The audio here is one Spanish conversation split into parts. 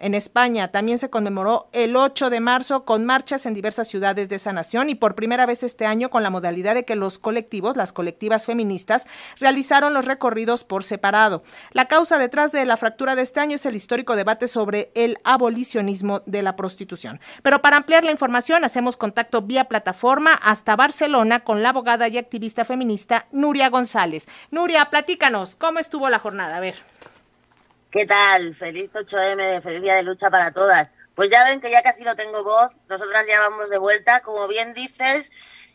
en España. También se conmemoró el 8 de marzo con marchas en diversas ciudades de esa nación y por primera vez este año con la modalidad de que los colectivos, las colectivas feministas, realizaron los recorridos por separado. La causa detrás de la fractura de este año es el histórico debate sobre el abolicionismo de la prostitución. Pero para ampliar la información, hacemos contacto vía plataforma hasta Barcelona con la abogada y activista feminista Nuria González. Nuria, platícanos, ¿cómo estuvo la jornada? A ver. ¿Qué tal? Feliz 8M, feliz día de lucha para todas. Pues ya ven que ya casi no tengo voz, nosotras ya vamos de vuelta. Como bien dices,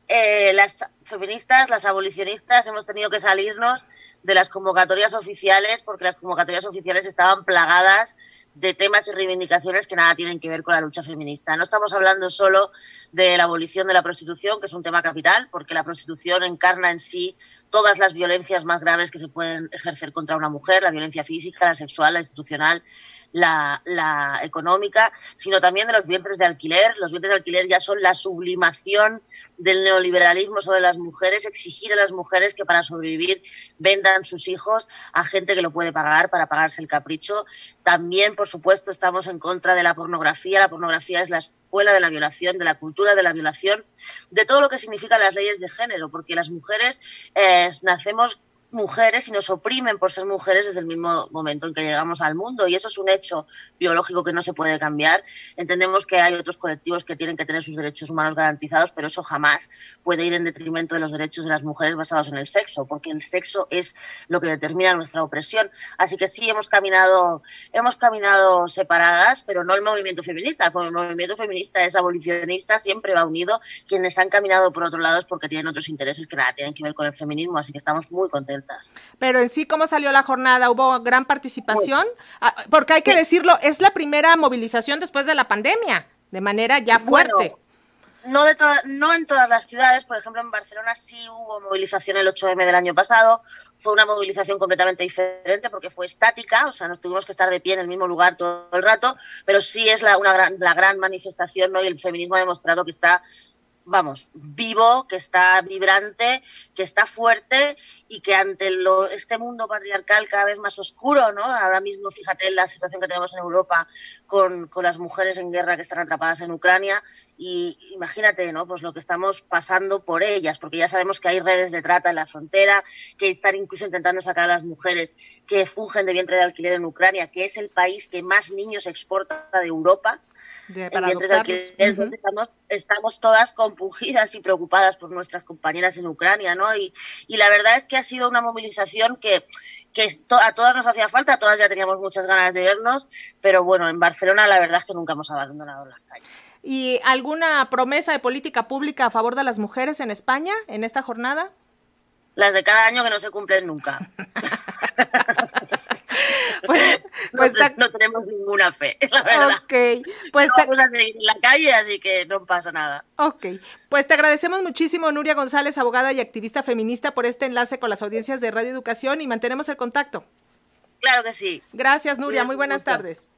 eh, las feministas, las abolicionistas, hemos tenido que salirnos de las convocatorias oficiales porque las convocatorias oficiales estaban plagadas de temas y reivindicaciones que nada tienen que ver con la lucha feminista. No estamos hablando solo de la abolición de la prostitución, que es un tema capital, porque la prostitución encarna en sí todas las violencias más graves que se pueden ejercer contra una mujer, la violencia física, la sexual, la institucional, la, económica, sino también de los vientres de alquiler. Los vientres de alquiler ya son la sublimación del neoliberalismo sobre las mujeres, exigir a las mujeres que para sobrevivir vendan sus hijos a gente que lo puede pagar para pagarse el capricho. También, por supuesto, estamos en contra de la pornografía. La pornografía es la de la violación, de la cultura de la violación, de todo lo que significan las leyes de género, porque las mujeres eh, nacemos mujeres y nos oprimen por ser mujeres desde el mismo momento en que llegamos al mundo. Y eso es un hecho biológico que no se puede cambiar. Entendemos que hay otros colectivos que tienen que tener sus derechos humanos garantizados, pero eso jamás puede ir en detrimento de los derechos de las mujeres basados en el sexo, porque el sexo es lo que determina nuestra opresión. Así que sí hemos caminado, hemos caminado separadas, pero no el movimiento feminista. El movimiento feminista es abolicionista, siempre va unido. Quienes han caminado por otro lado es porque tienen otros intereses que nada tienen que ver con el feminismo, así que estamos muy contentos pero en sí, ¿cómo salió la jornada? ¿Hubo gran participación? Ah, porque hay que decirlo, es la primera movilización después de la pandemia, de manera ya fuerte. no, de no en todas las ciudades, por ejemplo en Barcelona sí hubo movilización el 8M del año pasado, fue una movilización completamente diferente porque fue estática, o sea, nos tuvimos que estar de pie en el mismo lugar todo el rato, pero sí es la, una gran, la gran manifestación ¿no? y el feminismo ha demostrado que está vamos, vivo, que está vibrante, que está fuerte y que ante lo, este mundo patriarcal cada vez más oscuro, ¿no? Ahora mismo, fíjate la situación que tenemos en Europa con, con las mujeres en guerra que están atrapadas en Ucrania y imagínate, ¿no? Pues lo que estamos pasando por ellas, porque ya sabemos que hay redes de trata en la frontera, que están incluso intentando sacar a las mujeres que fungen de vientre de alquiler en Ucrania, que es el país que más niños exporta de Europa estamos, estamos todas compungidas y preocupadas por nuestras compañeras en Ucrania, ¿no? Y, y la verdad es que ha sido una movilización que, que a todas nos hacía falta, todas ya teníamos muchas ganas de vernos, pero bueno, en Barcelona la verdad es que nunca hemos abandonado las calles. ¿Y alguna promesa de política pública a favor de las mujeres en España en esta jornada? Las de cada año que no se cumplen nunca. pues, pues no, tenemos ninguna fe, la verdad. Pues vamos a seguir en la calle, así que no pasa nada. Ok, pues te agradecemos muchísimo, Nuria González, abogada y activista feminista, por este enlace con las audiencias de Radio Educación y mantenemos el contacto. Claro que sí. Gracias, Nuria. Muy buenas tardes.